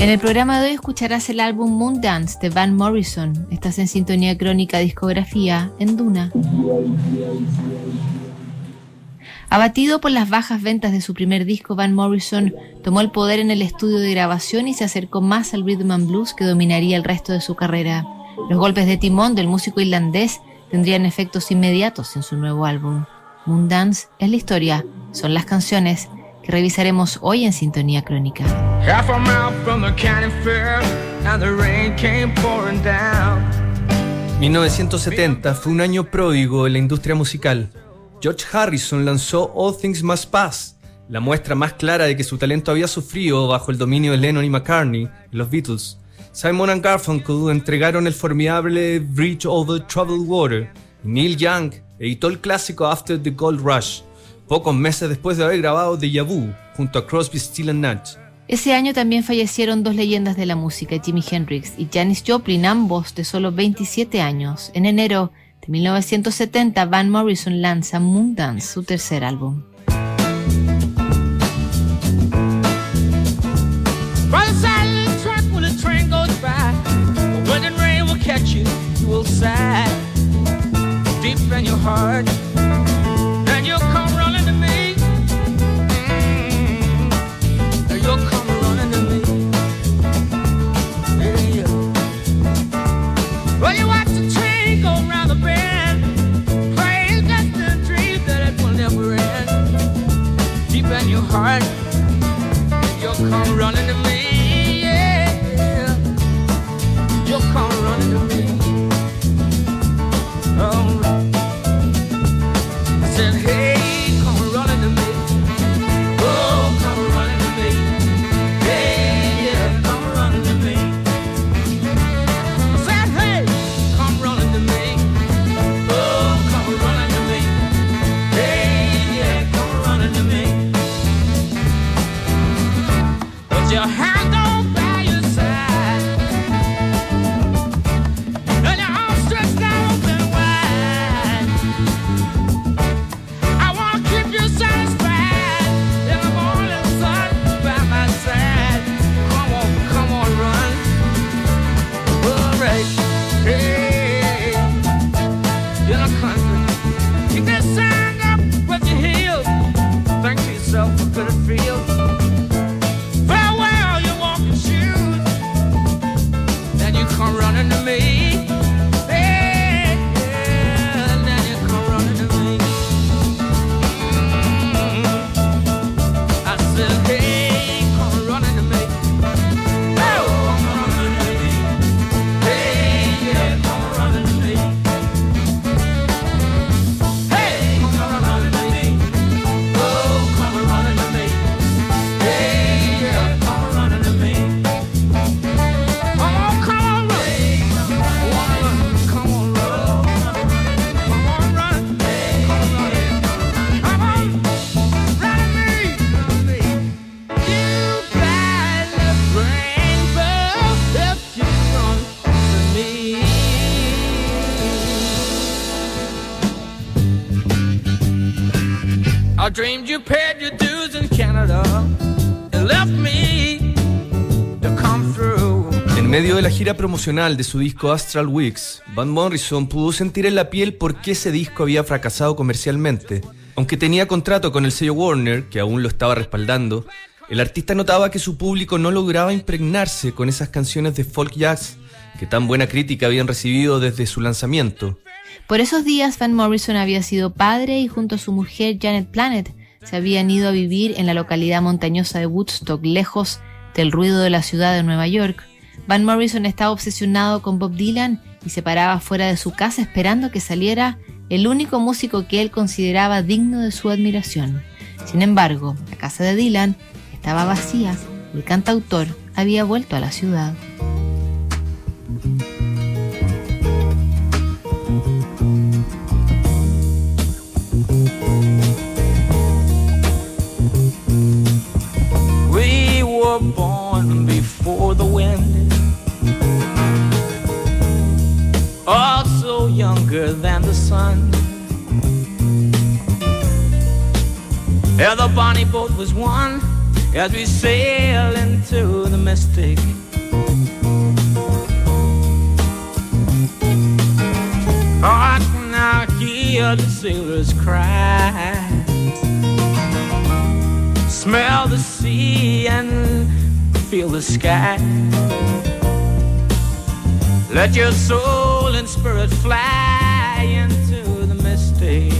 En el programa de hoy escucharás el álbum Moon Dance de Van Morrison. Estás en sintonía crónica discografía en Duna. Abatido por las bajas ventas de su primer disco, Van Morrison tomó el poder en el estudio de grabación y se acercó más al rhythm and blues que dominaría el resto de su carrera. Los golpes de timón del músico irlandés tendrían efectos inmediatos en su nuevo álbum. Moon Dance es la historia, son las canciones que revisaremos hoy en Sintonía Crónica. 1970 fue un año pródigo en la industria musical. George Harrison lanzó All Things Must Pass, la muestra más clara de que su talento había sufrido bajo el dominio de Lennon y McCartney y los Beatles. Simon and Garfunkel entregaron el formidable Bridge Over Troubled Water. Neil Young editó el clásico After the Gold Rush, pocos meses después de haber grabado The Vu junto a Crosby, Still Nash. Ese año también fallecieron dos leyendas de la música, Jimi Hendrix y Janis Joplin, ambos de solo 27 años. En enero de 1970, Van Morrison lanza Moondance, su tercer álbum. En medio de la gira promocional de su disco Astral Weeks, Van Morrison pudo sentir en la piel por qué ese disco había fracasado comercialmente. Aunque tenía contrato con el sello Warner, que aún lo estaba respaldando, el artista notaba que su público no lograba impregnarse con esas canciones de folk jazz que tan buena crítica habían recibido desde su lanzamiento. Por esos días, Van Morrison había sido padre y junto a su mujer Janet Planet se habían ido a vivir en la localidad montañosa de Woodstock, lejos del ruido de la ciudad de Nueva York. Van Morrison estaba obsesionado con Bob Dylan y se paraba fuera de su casa esperando que saliera el único músico que él consideraba digno de su admiración. Sin embargo, la casa de Dylan estaba vacía y el cantautor había vuelto a la ciudad. were born before the wind. Also younger than the sun. Yeah, the bonnie boat was won as we sail into the mystic. I can now hear the sailors cry. Smell the sea and feel the sky. Let your soul and spirit fly into the mystic.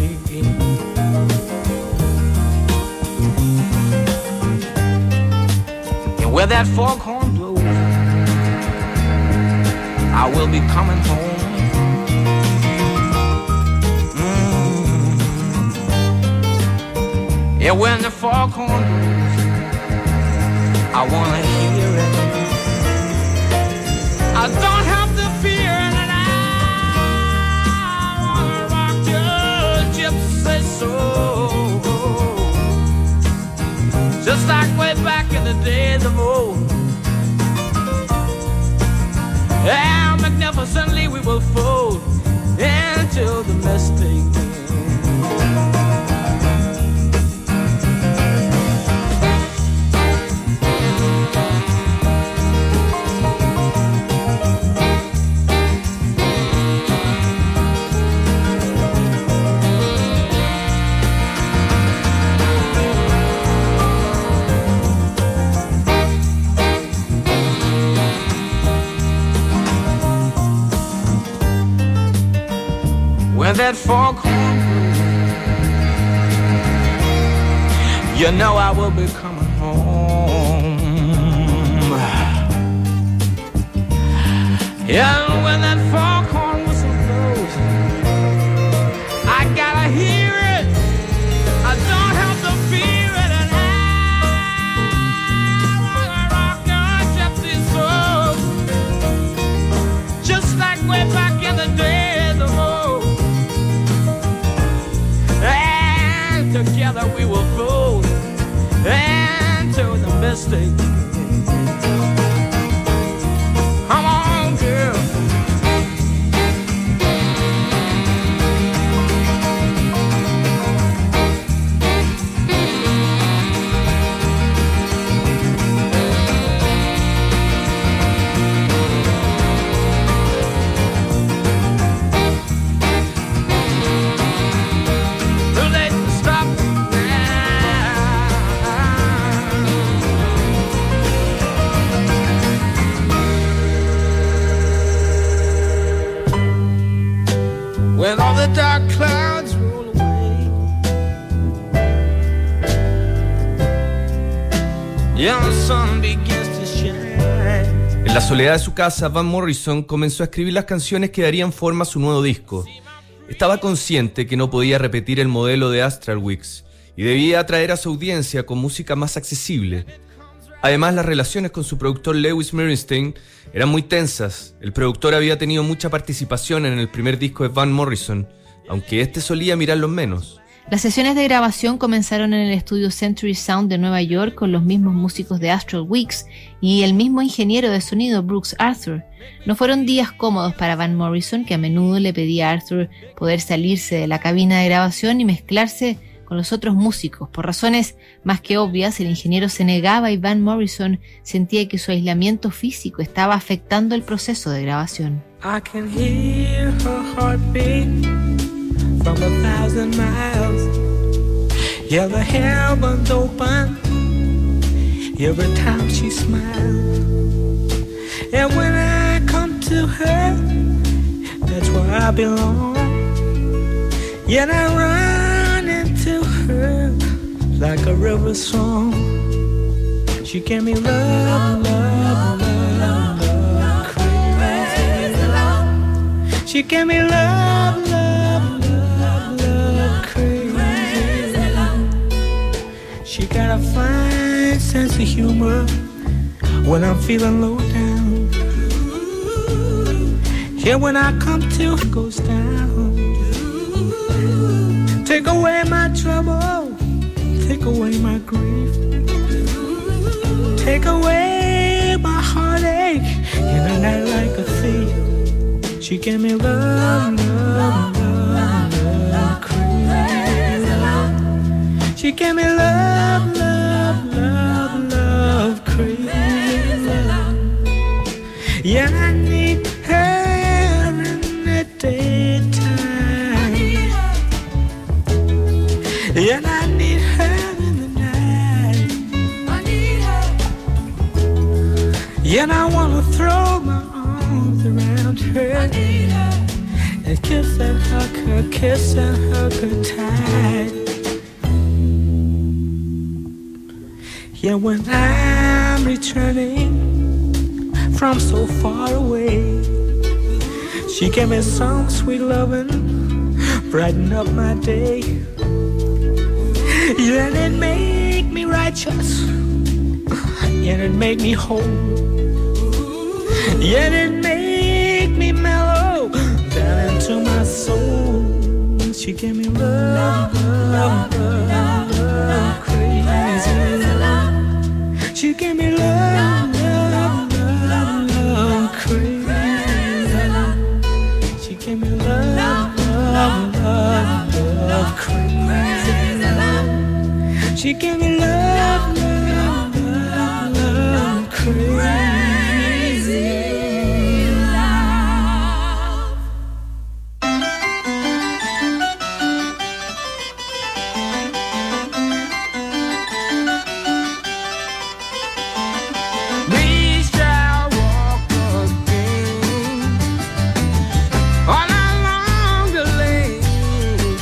And where that foghorn blows, I will be coming home. Mm. And when the foghorn I wanna hear it. I don't have to fear and I wanna rock your gypsy soul, just like way back in the days of old. And magnificently we will fold into the mystic. Foghorn you know I will be coming home. Yeah, when that foghorn whistle blows, I gotta hear it. I don't have to fear it, and I wanna rock your gypsy soul, just like way back in the days together we will fold into the mystic. En la soledad de su casa, Van Morrison comenzó a escribir las canciones que darían forma a su nuevo disco. Estaba consciente que no podía repetir el modelo de Astral Weeks y debía atraer a su audiencia con música más accesible. Además, las relaciones con su productor Lewis Merenstein eran muy tensas. El productor había tenido mucha participación en el primer disco de Van Morrison, aunque este solía mirarlo menos. Las sesiones de grabación comenzaron en el estudio Century Sound de Nueva York con los mismos músicos de Astral Weeks y el mismo ingeniero de sonido Brooks Arthur. No fueron días cómodos para Van Morrison, que a menudo le pedía a Arthur poder salirse de la cabina de grabación y mezclarse con los otros músicos. Por razones más que obvias, el ingeniero se negaba y Van Morrison sentía que su aislamiento físico estaba afectando el proceso de grabación. From a thousand miles. Yeah, the heavens open every time she smiles. And when I come to her, that's where I belong. Yet I run into her like a river song. She gave me love, love, love, love, love crazy. She gave me love, love, fine sense of humor when I'm feeling low down. Yeah, when I come to, it goes down. Take away my trouble, take away my grief, take away my heartache in a night like a thief. She gave me love, love, love, love, crazy. She gave me love, love, hug her, and tight. Yeah, when I'm returning from so far away, she gave me some sweet loving, brighten up my day. Yeah, and it make me righteous, and it make me whole. Yet it make me mellow down into my soul. She gave me love, love, love, love, crazy love. She gave me love, love, love, love, crazy love. She gave me love, love, love, love, crazy love. She gave me love, love, love, love, crazy.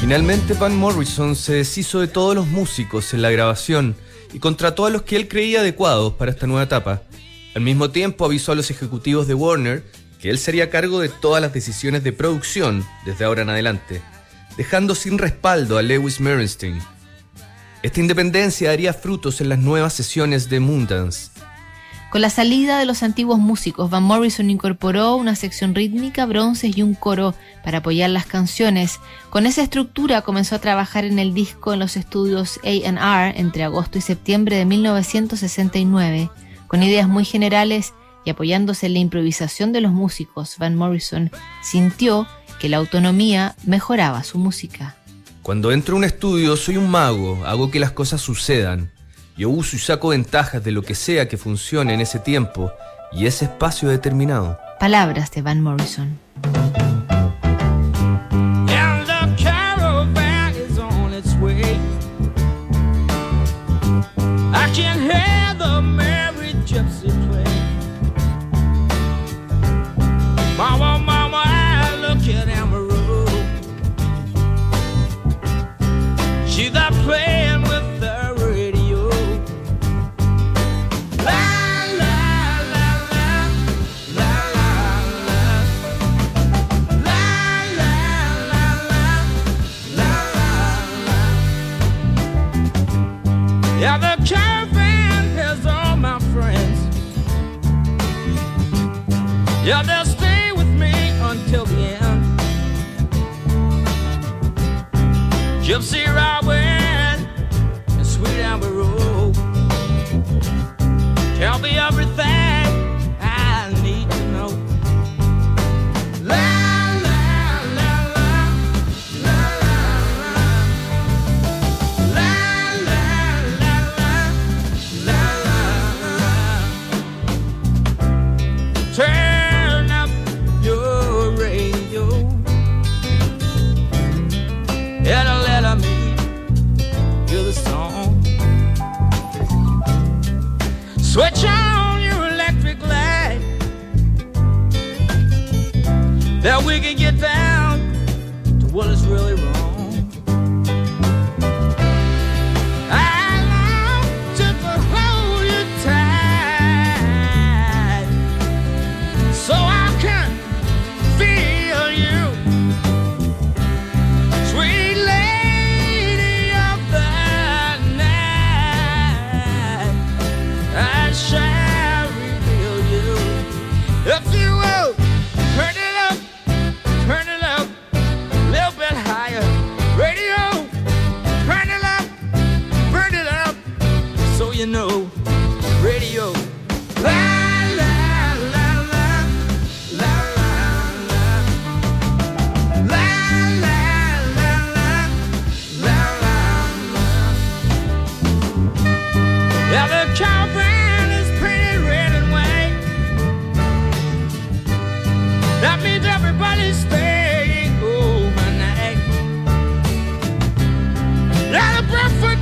Finalmente Van Morrison se deshizo de todos los músicos en la grabación y contrató a los que él creía adecuados para esta nueva etapa. Al mismo tiempo avisó a los ejecutivos de Warner que él sería cargo de todas las decisiones de producción desde ahora en adelante, dejando sin respaldo a Lewis Merenstein. Esta independencia daría frutos en las nuevas sesiones de Moondance. Con la salida de los antiguos músicos, Van Morrison incorporó una sección rítmica, bronces y un coro para apoyar las canciones. Con esa estructura comenzó a trabajar en el disco en los estudios A&R entre agosto y septiembre de 1969. Con ideas muy generales y apoyándose en la improvisación de los músicos, Van Morrison sintió que la autonomía mejoraba su música. Cuando entro a un estudio soy un mago, hago que las cosas sucedan. Yo uso y saco ventajas de lo que sea que funcione en ese tiempo y ese espacio determinado. Palabras de Van Morrison.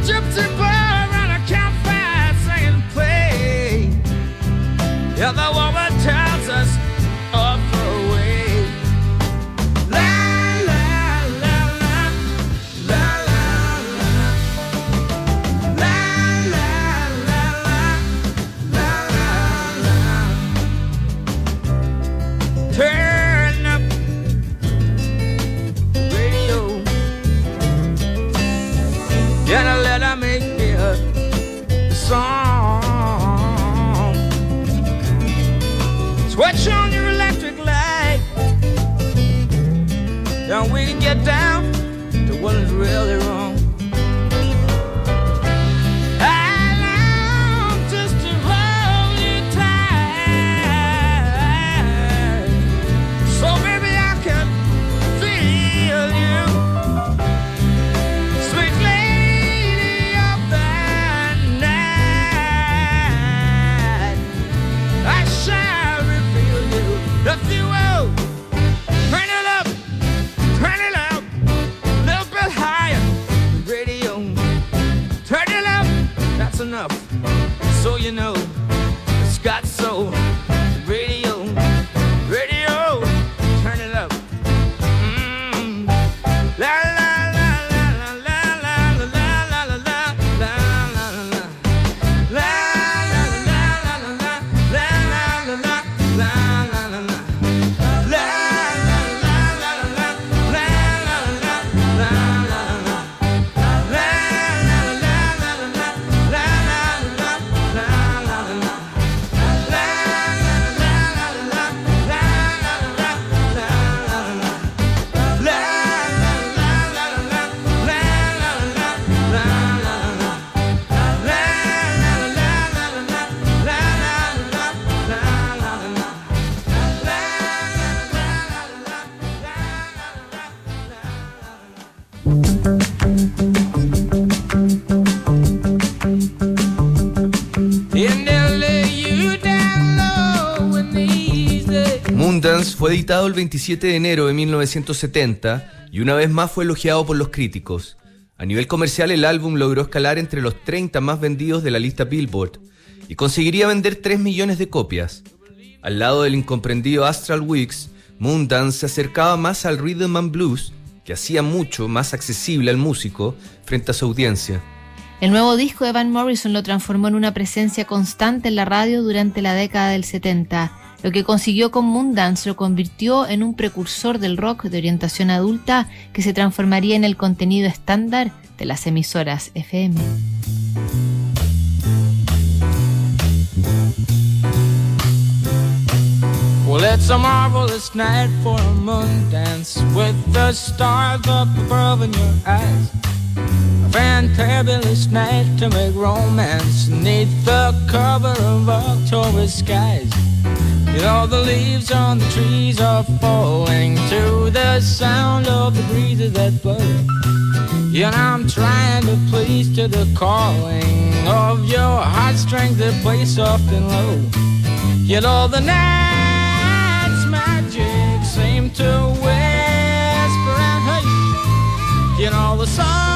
gypsy Moondance fue editado el 27 de enero de 1970 y una vez más fue elogiado por los críticos. A nivel comercial el álbum logró escalar entre los 30 más vendidos de la lista Billboard y conseguiría vender 3 millones de copias. Al lado del incomprendido Astral Weeks, Moondance se acercaba más al rhythm and blues, que hacía mucho más accesible al músico frente a su audiencia. El nuevo disco de Van Morrison lo transformó en una presencia constante en la radio durante la década del 70. Lo que consiguió con Moondance lo convirtió en un precursor del rock de orientación adulta que se transformaría en el contenido estándar de las emisoras FM. Well, it's a marvelous night for a moon dance with the stars up above in your eyes. A fantabulous night to make romance neath the cover of October skies. You know, the leaves on the trees are falling to the sound of the breezes that blow. And I'm trying to please to the calling of your heartstrings that play soft and low. You know, the night's magic seem to whisper and hush. You know, the soft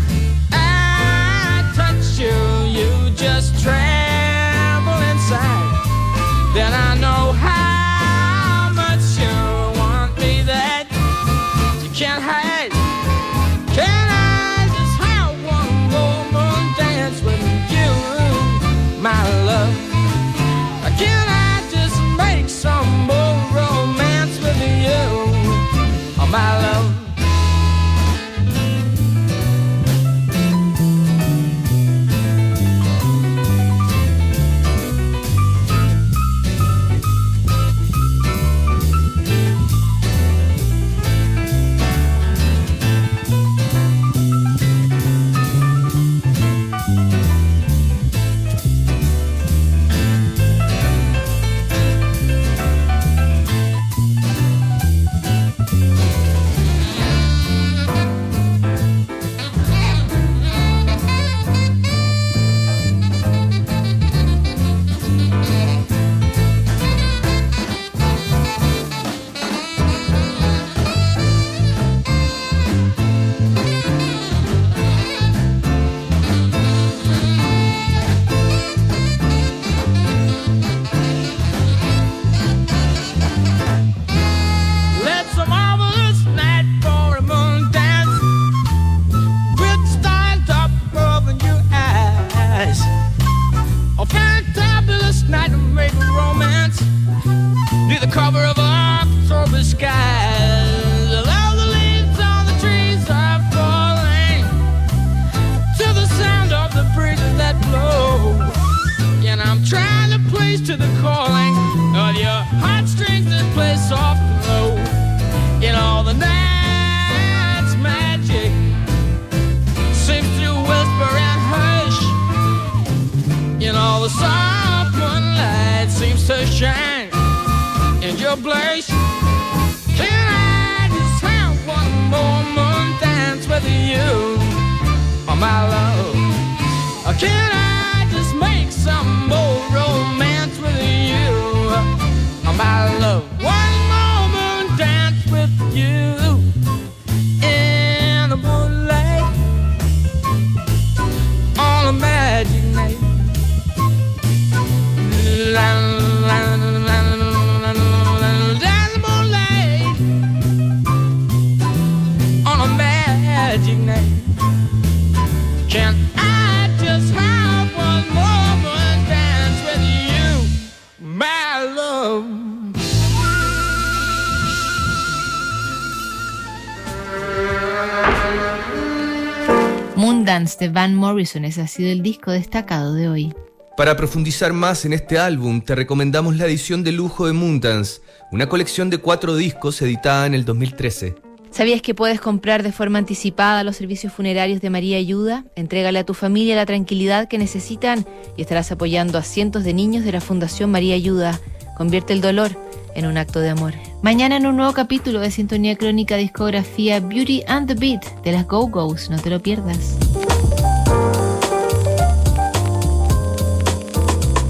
shine in your place. Can I just have one more moon dance with you, oh my love? Can I just make some more romance with you, oh my love? De Van Morrison, ese ha sido el disco destacado de hoy. Para profundizar más en este álbum, te recomendamos la edición de lujo de Moondance, una colección de cuatro discos editada en el 2013. ¿Sabías que puedes comprar de forma anticipada los servicios funerarios de María Ayuda? Entrégale a tu familia la tranquilidad que necesitan y estarás apoyando a cientos de niños de la Fundación María Ayuda. Convierte el dolor en un acto de amor. Mañana en un nuevo capítulo de Sintonía Crónica Discografía Beauty and the Beat de las Go-Go's. No te lo pierdas.